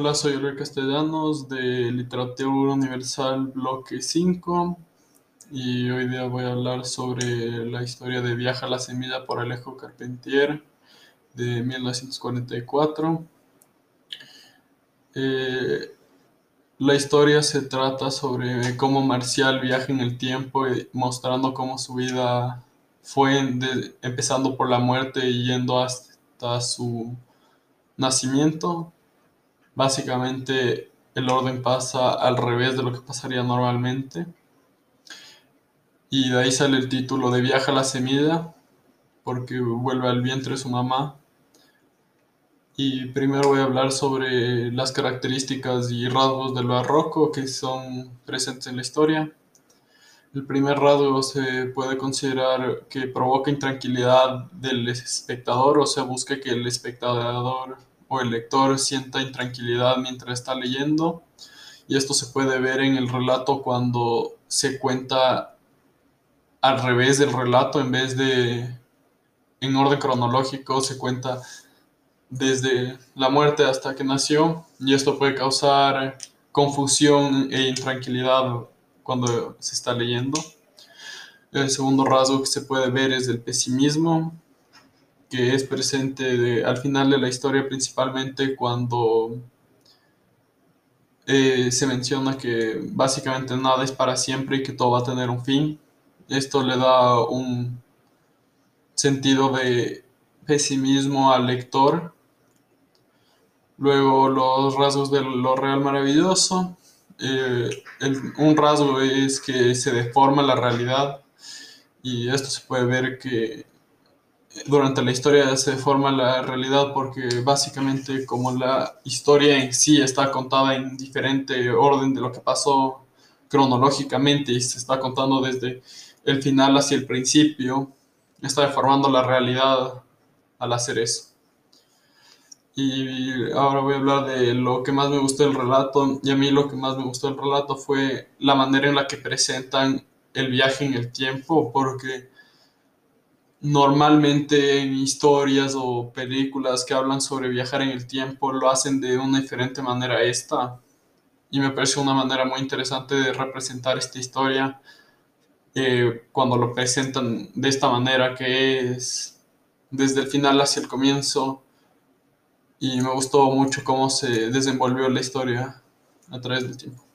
Hola, soy Oliver Castellanos de Literatura Universal Bloque 5 y hoy día voy a hablar sobre la historia de Viaja a la Semilla por Alejo Carpentier de 1944. Eh, la historia se trata sobre cómo Marcial viaja en el tiempo mostrando cómo su vida fue empezando por la muerte y yendo hasta su nacimiento Básicamente el orden pasa al revés de lo que pasaría normalmente. Y de ahí sale el título de Viaja la semilla, porque vuelve al vientre su mamá. Y primero voy a hablar sobre las características y rasgos del barroco que son presentes en la historia. El primer rasgo se puede considerar que provoca intranquilidad del espectador, o sea, busca que el espectador o el lector sienta intranquilidad mientras está leyendo. Y esto se puede ver en el relato cuando se cuenta al revés del relato en vez de en orden cronológico, se cuenta desde la muerte hasta que nació y esto puede causar confusión e intranquilidad cuando se está leyendo. El segundo rasgo que se puede ver es el pesimismo, que es presente al final de la historia principalmente cuando eh, se menciona que básicamente nada es para siempre y que todo va a tener un fin. Esto le da un sentido de pesimismo al lector. Luego los rasgos de lo real maravilloso. Eh, un rasgo es que se deforma la realidad y esto se puede ver que durante la historia se forma la realidad porque básicamente como la historia en sí está contada en diferente orden de lo que pasó cronológicamente y se está contando desde el final hacia el principio, está deformando la realidad al hacer eso. Y ahora voy a hablar de lo que más me gustó del relato. Y a mí lo que más me gustó del relato fue la manera en la que presentan el viaje en el tiempo, porque normalmente en historias o películas que hablan sobre viajar en el tiempo lo hacen de una diferente manera esta. Y me parece una manera muy interesante de representar esta historia eh, cuando lo presentan de esta manera que es desde el final hacia el comienzo. Y me gustó mucho cómo se desenvolvió la historia a través del tiempo.